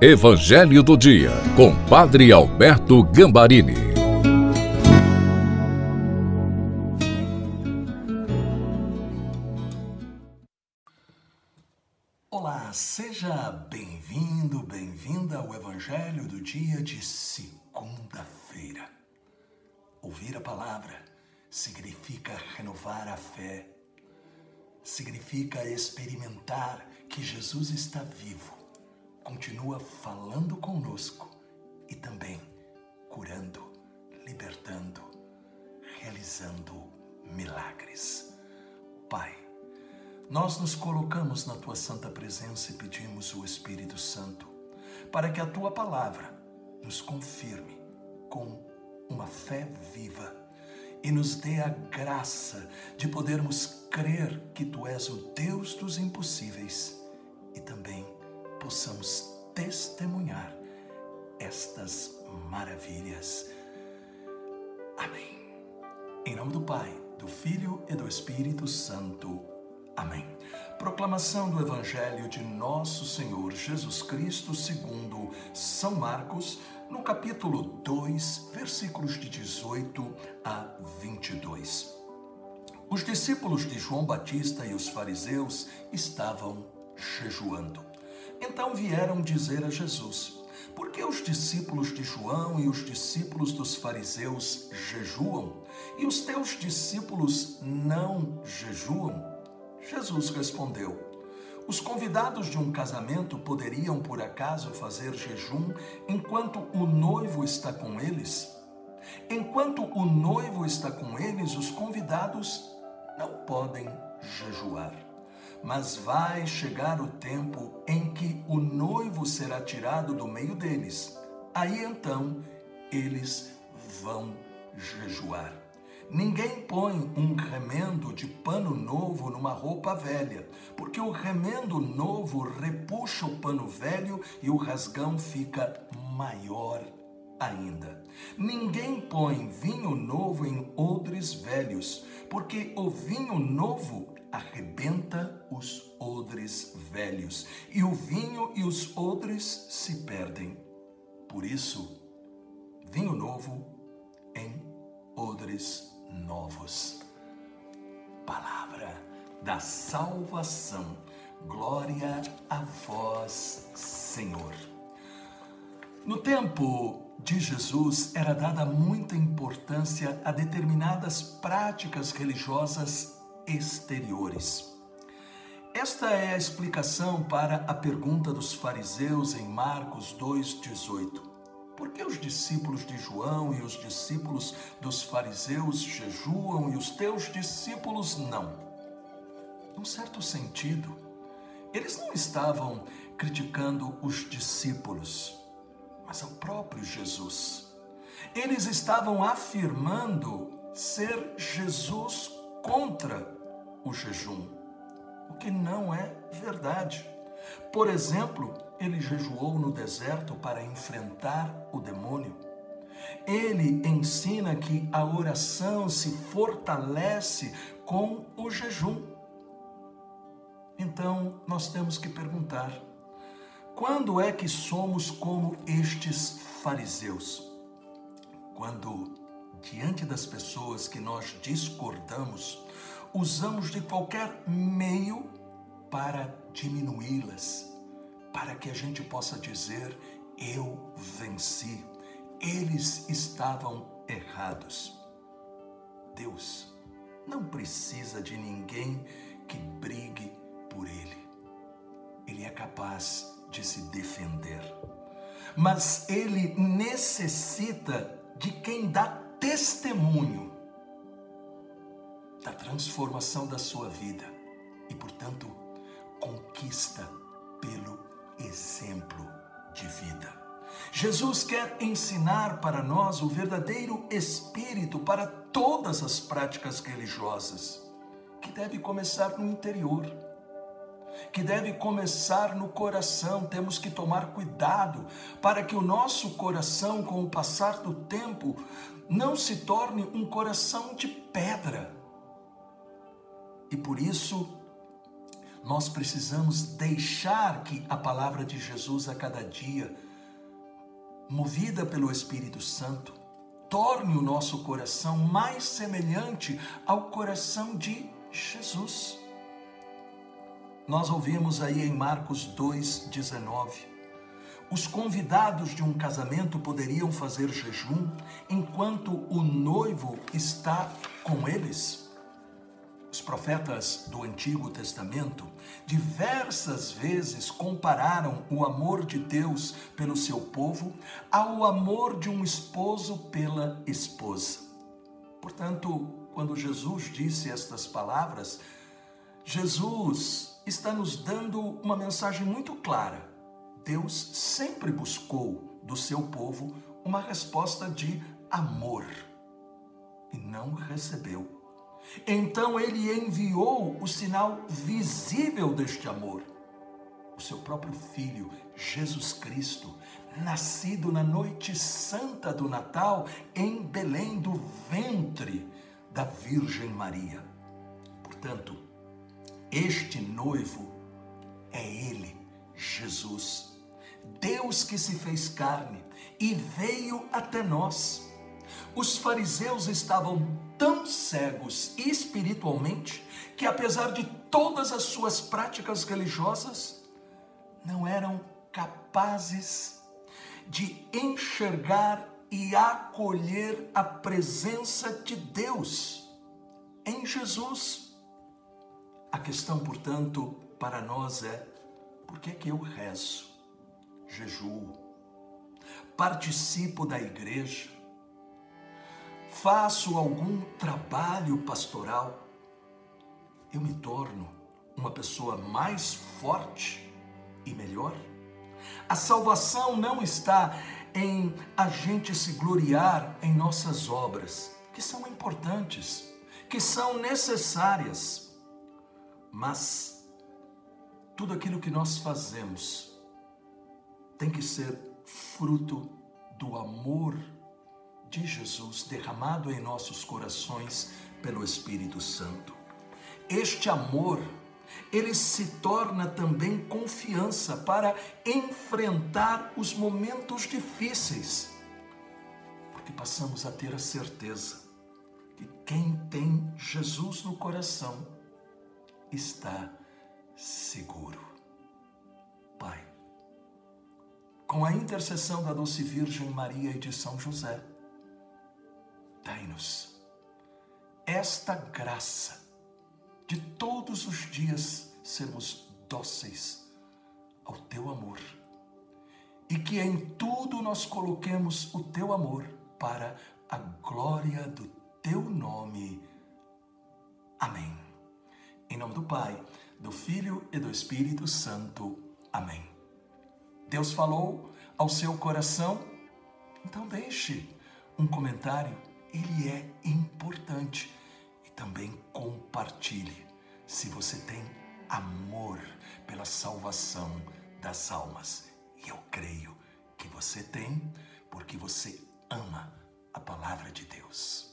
Evangelho do Dia, com Padre Alberto Gambarini. Olá, seja bem-vindo, bem-vinda ao Evangelho do Dia de segunda-feira. Ouvir a palavra significa renovar a fé, significa experimentar que Jesus está vivo continua falando conosco e também curando, libertando, realizando milagres. Pai, nós nos colocamos na tua santa presença e pedimos o Espírito Santo para que a tua palavra nos confirme com uma fé viva e nos dê a graça de podermos crer que tu és o Deus dos impossíveis e também possamos testemunhar estas maravilhas. Amém. Em nome do Pai, do Filho e do Espírito Santo. Amém. Proclamação do Evangelho de Nosso Senhor Jesus Cristo, segundo São Marcos, no capítulo 2, versículos de 18 a 22. Os discípulos de João Batista e os fariseus estavam jejuando. Então vieram dizer a Jesus: Por que os discípulos de João e os discípulos dos fariseus jejuam e os teus discípulos não jejuam? Jesus respondeu: Os convidados de um casamento poderiam por acaso fazer jejum enquanto o noivo está com eles? Enquanto o noivo está com eles, os convidados não podem jejuar mas vai chegar o tempo em que o noivo será tirado do meio deles. Aí então eles vão jejuar. Ninguém põe um remendo de pano novo numa roupa velha, porque o remendo novo repuxa o pano velho e o rasgão fica maior ainda. Ninguém põe vinho novo em odres velhos, porque o vinho novo arrebenta os odres velhos, e o vinho e os odres se perdem. Por isso, vinho novo em odres novos. Palavra da salvação. Glória a vós, Senhor. No tempo de Jesus era dada muita importância a determinadas práticas religiosas exteriores. Esta é a explicação para a pergunta dos fariseus em Marcos 2,18. Por que os discípulos de João e os discípulos dos fariseus jejuam e os teus discípulos não? Num certo sentido, eles não estavam criticando os discípulos, mas ao próprio Jesus. Eles estavam afirmando ser Jesus contra o jejum, o que não é verdade. Por exemplo, ele jejuou no deserto para enfrentar o demônio. Ele ensina que a oração se fortalece com o jejum. Então, nós temos que perguntar: quando é que somos como estes fariseus? Quando, diante das pessoas que nós discordamos, usamos de qualquer meio para diminuí-las, para que a gente possa dizer: eu venci. Eles estavam errados. Deus não precisa de ninguém que brigue por ele. Ele é capaz de se defender. Mas ele necessita de quem dá testemunho da transformação da sua vida e, portanto, conquista pelo exemplo de vida. Jesus quer ensinar para nós o verdadeiro espírito para todas as práticas religiosas, que deve começar no interior, que deve começar no coração. Temos que tomar cuidado para que o nosso coração, com o passar do tempo, não se torne um coração de pedra e por isso, nós precisamos deixar que a palavra de Jesus a cada dia, movida pelo Espírito Santo, torne o nosso coração mais semelhante ao coração de Jesus. Nós ouvimos aí em Marcos 2,19 os convidados de um casamento poderiam fazer jejum enquanto o noivo está com eles? Os profetas do Antigo Testamento diversas vezes compararam o amor de Deus pelo seu povo ao amor de um esposo pela esposa. Portanto, quando Jesus disse estas palavras, Jesus está nos dando uma mensagem muito clara Deus sempre buscou do seu povo uma resposta de amor e não recebeu. Então ele enviou o sinal visível deste amor, o seu próprio filho, Jesus Cristo, nascido na noite santa do Natal em Belém do ventre da Virgem Maria. Portanto, este noivo é ele, Jesus Deus que se fez carne e veio até nós. Os fariseus estavam tão cegos espiritualmente que, apesar de todas as suas práticas religiosas, não eram capazes de enxergar e acolher a presença de Deus em Jesus. A questão, portanto, para nós é: por que, que eu rezo? jejuo, participo da igreja, faço algum trabalho pastoral, eu me torno uma pessoa mais forte e melhor? A salvação não está em a gente se gloriar em nossas obras, que são importantes, que são necessárias, mas tudo aquilo que nós fazemos tem que ser fruto do amor de Jesus derramado em nossos corações pelo Espírito Santo. Este amor, ele se torna também confiança para enfrentar os momentos difíceis, porque passamos a ter a certeza que quem tem Jesus no coração está seguro. Pai, com a intercessão da doce Virgem Maria e de São José, dai-nos esta graça de todos os dias sermos dóceis ao teu amor e que em tudo nós coloquemos o teu amor para a glória do teu nome. Amém. Em nome do Pai, do Filho e do Espírito Santo. Amém. Deus falou ao seu coração? Então deixe um comentário, ele é importante. E também compartilhe se você tem amor pela salvação das almas. E eu creio que você tem, porque você ama a palavra de Deus.